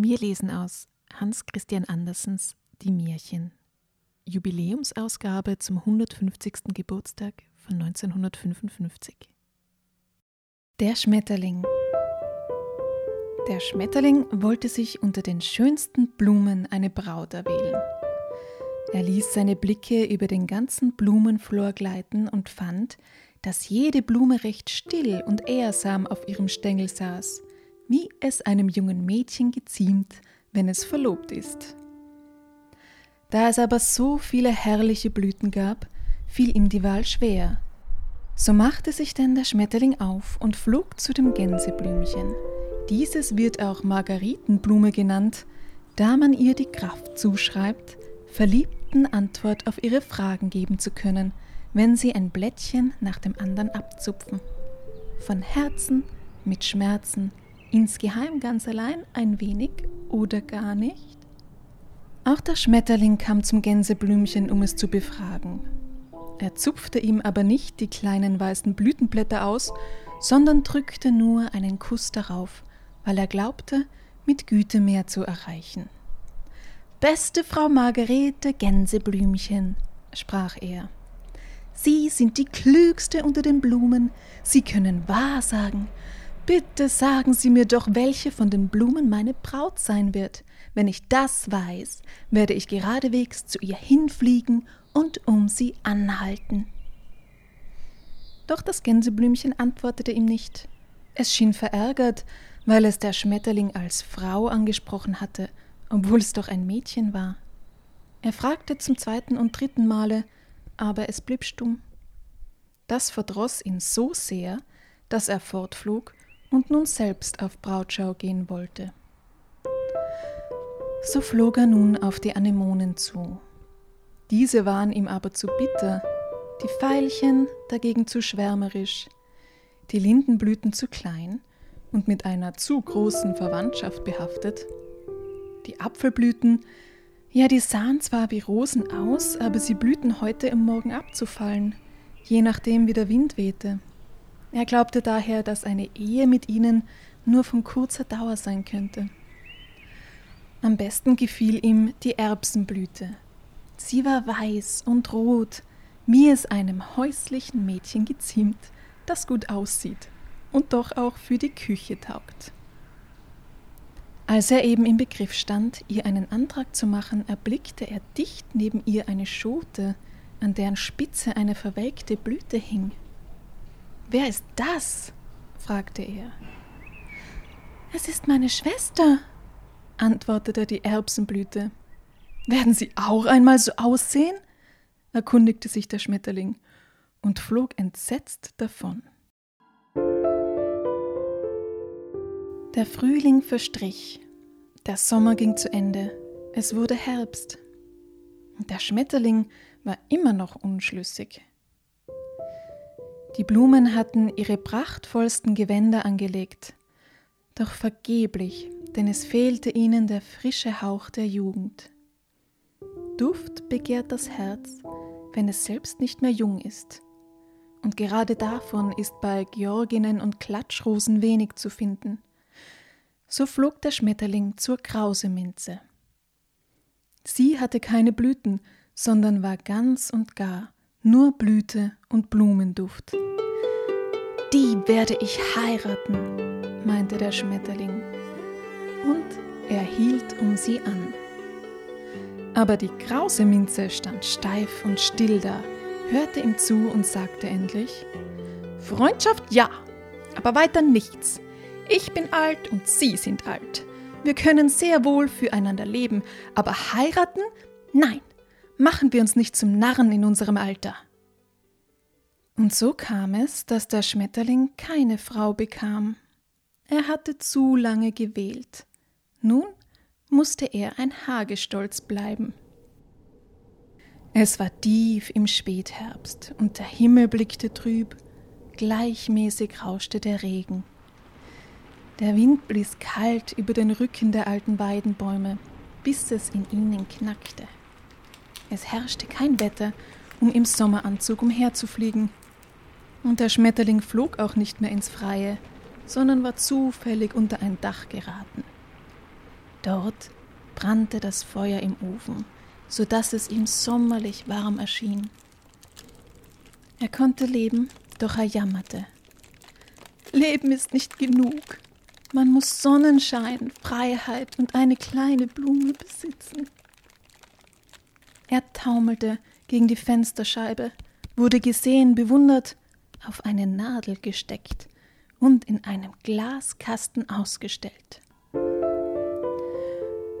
Wir lesen aus Hans Christian Andersens Die Märchen. Jubiläumsausgabe zum 150. Geburtstag von 1955. Der Schmetterling. Der Schmetterling wollte sich unter den schönsten Blumen eine Braut erwählen. Er ließ seine Blicke über den ganzen Blumenflor gleiten und fand, dass jede Blume recht still und ehrsam auf ihrem Stängel saß wie es einem jungen Mädchen geziemt, wenn es verlobt ist. Da es aber so viele herrliche Blüten gab, fiel ihm die Wahl schwer. So machte sich denn der Schmetterling auf und flog zu dem Gänseblümchen. Dieses wird auch Margaritenblume genannt, da man ihr die Kraft zuschreibt, Verliebten Antwort auf ihre Fragen geben zu können, wenn sie ein Blättchen nach dem anderen abzupfen. Von Herzen, mit Schmerzen, insgeheim ganz allein ein wenig oder gar nicht? Auch der Schmetterling kam zum Gänseblümchen, um es zu befragen. Er zupfte ihm aber nicht die kleinen weißen Blütenblätter aus, sondern drückte nur einen Kuss darauf, weil er glaubte, mit Güte mehr zu erreichen. Beste Frau Margarete Gänseblümchen, sprach er. Sie sind die klügste unter den Blumen, Sie können Wahrsagen, Bitte sagen Sie mir doch, welche von den Blumen meine Braut sein wird. Wenn ich das weiß, werde ich geradewegs zu ihr hinfliegen und um sie anhalten. Doch das Gänseblümchen antwortete ihm nicht. Es schien verärgert, weil es der Schmetterling als Frau angesprochen hatte, obwohl es doch ein Mädchen war. Er fragte zum zweiten und dritten Male, aber es blieb stumm. Das verdroß ihn so sehr, dass er fortflog und nun selbst auf Brautschau gehen wollte. So flog er nun auf die Anemonen zu. Diese waren ihm aber zu bitter, die Veilchen dagegen zu schwärmerisch, die Lindenblüten zu klein und mit einer zu großen Verwandtschaft behaftet. Die Apfelblüten, ja, die sahen zwar wie Rosen aus, aber sie blühten heute im Morgen abzufallen, je nachdem wie der Wind wehte. Er glaubte daher, dass eine Ehe mit ihnen nur von kurzer Dauer sein könnte. Am besten gefiel ihm die Erbsenblüte. Sie war weiß und rot, wie es einem häuslichen Mädchen geziemt, das gut aussieht und doch auch für die Küche taugt. Als er eben im Begriff stand, ihr einen Antrag zu machen, erblickte er dicht neben ihr eine Schote, an deren Spitze eine verwelkte Blüte hing. Wer ist das? fragte er. Es ist meine Schwester, antwortete die Erbsenblüte. Werden Sie auch einmal so aussehen? erkundigte sich der Schmetterling und flog entsetzt davon. Der Frühling verstrich, der Sommer ging zu Ende, es wurde Herbst. Der Schmetterling war immer noch unschlüssig. Die Blumen hatten ihre prachtvollsten Gewänder angelegt, doch vergeblich, denn es fehlte ihnen der frische Hauch der Jugend. Duft begehrt das Herz, wenn es selbst nicht mehr jung ist. Und gerade davon ist bei Georginnen und Klatschrosen wenig zu finden. So flog der Schmetterling zur Krauseminze. Sie hatte keine Blüten, sondern war ganz und gar nur Blüte und Blumenduft. Die werde ich heiraten, meinte der Schmetterling, und er hielt um sie an. Aber die krause Minze stand steif und still da, hörte ihm zu und sagte endlich Freundschaft ja, aber weiter nichts. Ich bin alt und Sie sind alt. Wir können sehr wohl füreinander leben, aber heiraten? Nein, Machen wir uns nicht zum Narren in unserem Alter. Und so kam es, dass der Schmetterling keine Frau bekam. er hatte zu lange gewählt. Nun musste er ein Hagestolz bleiben. Es war tief im Spätherbst und der Himmel blickte trüb, gleichmäßig rauschte der Regen. Der Wind blies kalt über den Rücken der alten Weidenbäume, bis es in ihnen knackte. Es herrschte kein Wetter, um im Sommeranzug umherzufliegen. Und der Schmetterling flog auch nicht mehr ins Freie, sondern war zufällig unter ein Dach geraten. Dort brannte das Feuer im Ofen, so dass es ihm sommerlich warm erschien. Er konnte leben, doch er jammerte. Leben ist nicht genug. Man muss Sonnenschein, Freiheit und eine kleine Blume besitzen. Er taumelte gegen die Fensterscheibe, wurde gesehen, bewundert, auf eine Nadel gesteckt und in einem Glaskasten ausgestellt.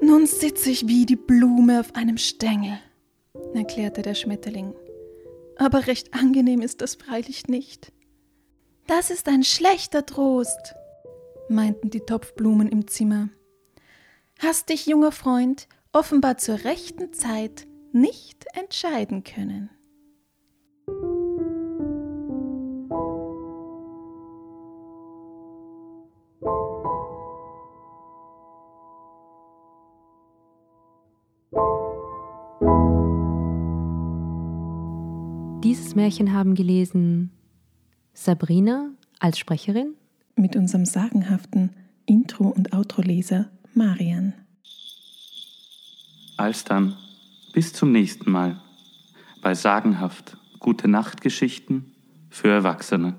Nun sitze ich wie die Blume auf einem Stängel, erklärte der Schmetterling. Aber recht angenehm ist das freilich nicht. Das ist ein schlechter Trost, meinten die Topfblumen im Zimmer. Hast dich, junger Freund, offenbar zur rechten Zeit nicht entscheiden können. Dieses Märchen haben gelesen Sabrina als Sprecherin mit unserem sagenhaften Intro- und Outro-Leser Marian. Alsdann, bis zum nächsten Mal bei sagenhaft gute Nachtgeschichten für Erwachsene.